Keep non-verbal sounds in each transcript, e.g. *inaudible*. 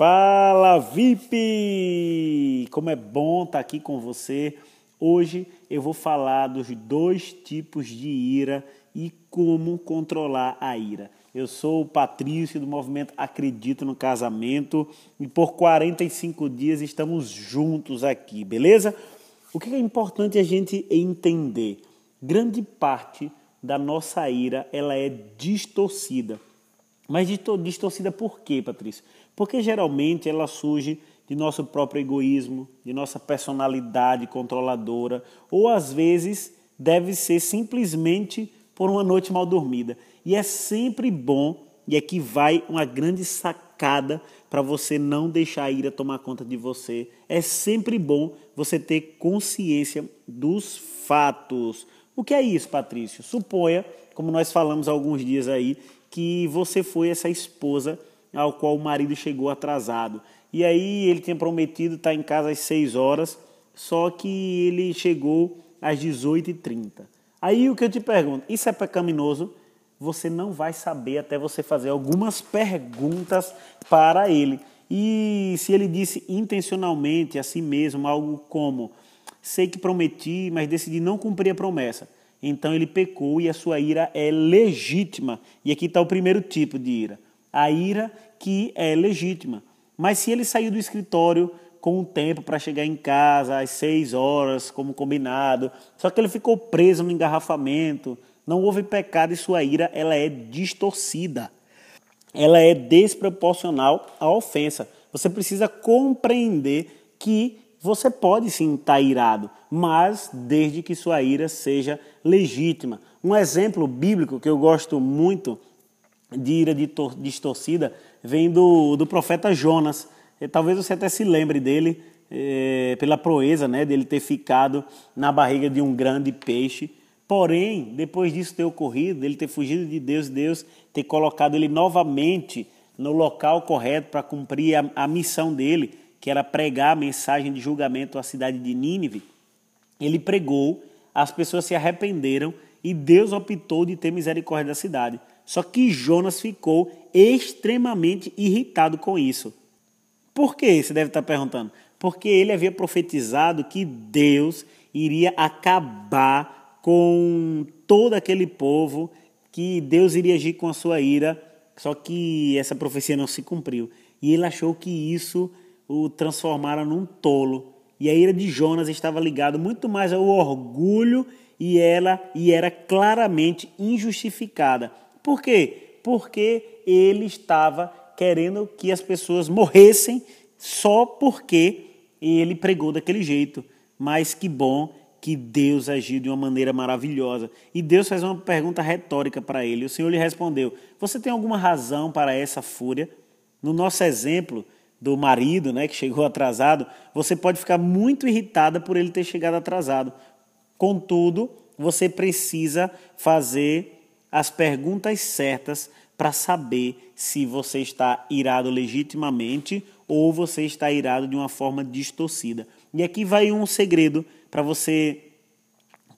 Fala VIP! Como é bom estar aqui com você. Hoje eu vou falar dos dois tipos de ira e como controlar a ira. Eu sou o Patrício do movimento Acredito no Casamento e por 45 dias estamos juntos aqui, beleza? O que é importante a gente entender? Grande parte da nossa ira ela é distorcida. Mas distorcida por quê, Patrício? Porque geralmente ela surge de nosso próprio egoísmo, de nossa personalidade controladora, ou às vezes deve ser simplesmente por uma noite mal dormida. E é sempre bom, e aqui vai uma grande sacada para você não deixar a ira tomar conta de você. É sempre bom você ter consciência dos fatos. O que é isso, Patrício? Suponha, como nós falamos há alguns dias aí, que você foi essa esposa ao qual o marido chegou atrasado. E aí ele tinha prometido estar em casa às 6 horas, só que ele chegou às 18h30. Aí o que eu te pergunto, isso é pecaminoso? Você não vai saber até você fazer algumas perguntas para ele. E se ele disse intencionalmente a si mesmo algo como: Sei que prometi, mas decidi não cumprir a promessa então ele pecou e a sua ira é legítima. E aqui está o primeiro tipo de ira: a ira que é legítima. Mas se ele saiu do escritório com o tempo para chegar em casa às seis horas, como combinado, só que ele ficou preso no engarrafamento, não houve pecado e sua ira ela é distorcida. Ela é desproporcional à ofensa. Você precisa compreender que você pode sim estar tá irado, mas desde que sua ira seja legítima. Um exemplo bíblico que eu gosto muito de ira distorcida vem do, do profeta Jonas. E talvez você até se lembre dele é, pela proeza né, dele ter ficado na barriga de um grande peixe. Porém, depois disso ter ocorrido, dele ter fugido de Deus, Deus ter colocado ele novamente no local correto para cumprir a, a missão dele, que era pregar a mensagem de julgamento à cidade de Nínive, ele pregou, as pessoas se arrependeram e Deus optou de ter misericórdia da cidade. Só que Jonas ficou extremamente irritado com isso. Por que? Você deve estar perguntando. Porque ele havia profetizado que Deus iria acabar com todo aquele povo, que Deus iria agir com a sua ira, só que essa profecia não se cumpriu. E ele achou que isso o transformaram num tolo. E a ira de Jonas estava ligada muito mais ao orgulho e ela e era claramente injustificada. Por quê? Porque ele estava querendo que as pessoas morressem só porque ele pregou daquele jeito. Mas que bom que Deus agiu de uma maneira maravilhosa. E Deus fez uma pergunta retórica para ele. O Senhor lhe respondeu: Você tem alguma razão para essa fúria? No nosso exemplo, do marido, né, que chegou atrasado, você pode ficar muito irritada por ele ter chegado atrasado. Contudo, você precisa fazer as perguntas certas para saber se você está irado legitimamente ou você está irado de uma forma distorcida. E aqui vai um segredo para você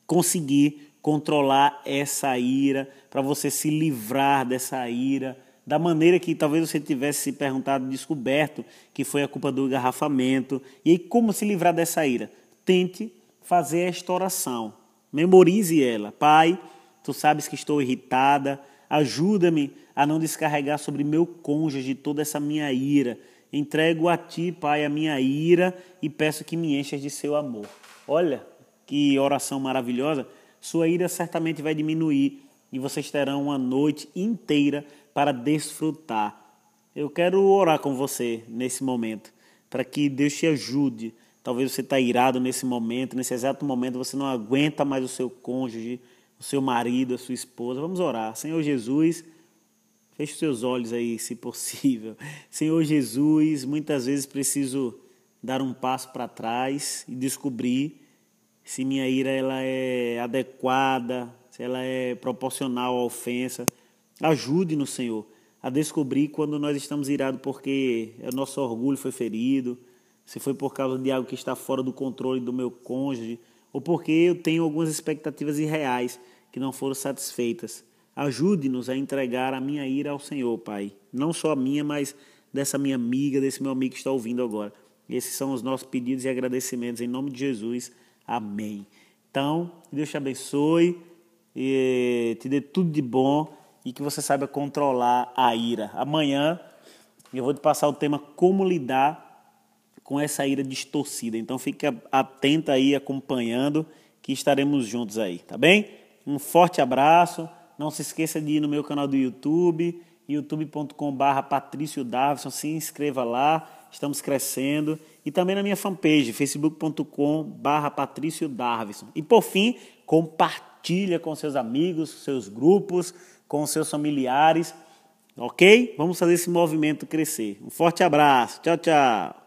conseguir controlar essa ira, para você se livrar dessa ira da maneira que talvez você tivesse se perguntado, descoberto que foi a culpa do engarrafamento. E aí, como se livrar dessa ira? Tente fazer esta oração. Memorize ela. Pai, tu sabes que estou irritada. Ajuda-me a não descarregar sobre meu cônjuge toda essa minha ira. Entrego a ti, Pai, a minha ira e peço que me enchas de seu amor. Olha que oração maravilhosa. Sua ira certamente vai diminuir e vocês terão uma noite inteira para desfrutar. Eu quero orar com você nesse momento, para que Deus te ajude. Talvez você está irado nesse momento, nesse exato momento você não aguenta mais o seu cônjuge, o seu marido, a sua esposa. Vamos orar. Senhor Jesus, feche os seus olhos aí, se possível. *laughs* Senhor Jesus, muitas vezes preciso dar um passo para trás e descobrir se minha ira ela é adequada, se ela é proporcional à ofensa. Ajude-nos, Senhor, a descobrir quando nós estamos irados porque o nosso orgulho foi ferido, se foi por causa de algo que está fora do controle do meu cônjuge, ou porque eu tenho algumas expectativas irreais que não foram satisfeitas. Ajude-nos a entregar a minha ira ao Senhor, Pai. Não só a minha, mas dessa minha amiga, desse meu amigo que está ouvindo agora. Esses são os nossos pedidos e agradecimentos em nome de Jesus. Amém. Então, Deus te abençoe, te dê tudo de bom e que você saiba controlar a ira. Amanhã eu vou te passar o tema como lidar com essa ira distorcida. Então fique atento aí, acompanhando, que estaremos juntos aí, tá bem? Um forte abraço. Não se esqueça de ir no meu canal do YouTube, youtube.com.br Patrício Davison, se inscreva lá, estamos crescendo. E também na minha fanpage, facebook.com.br Patrício Davison. E por fim, compartilha com seus amigos, seus grupos, com seus familiares, ok? Vamos fazer esse movimento crescer. Um forte abraço, tchau, tchau.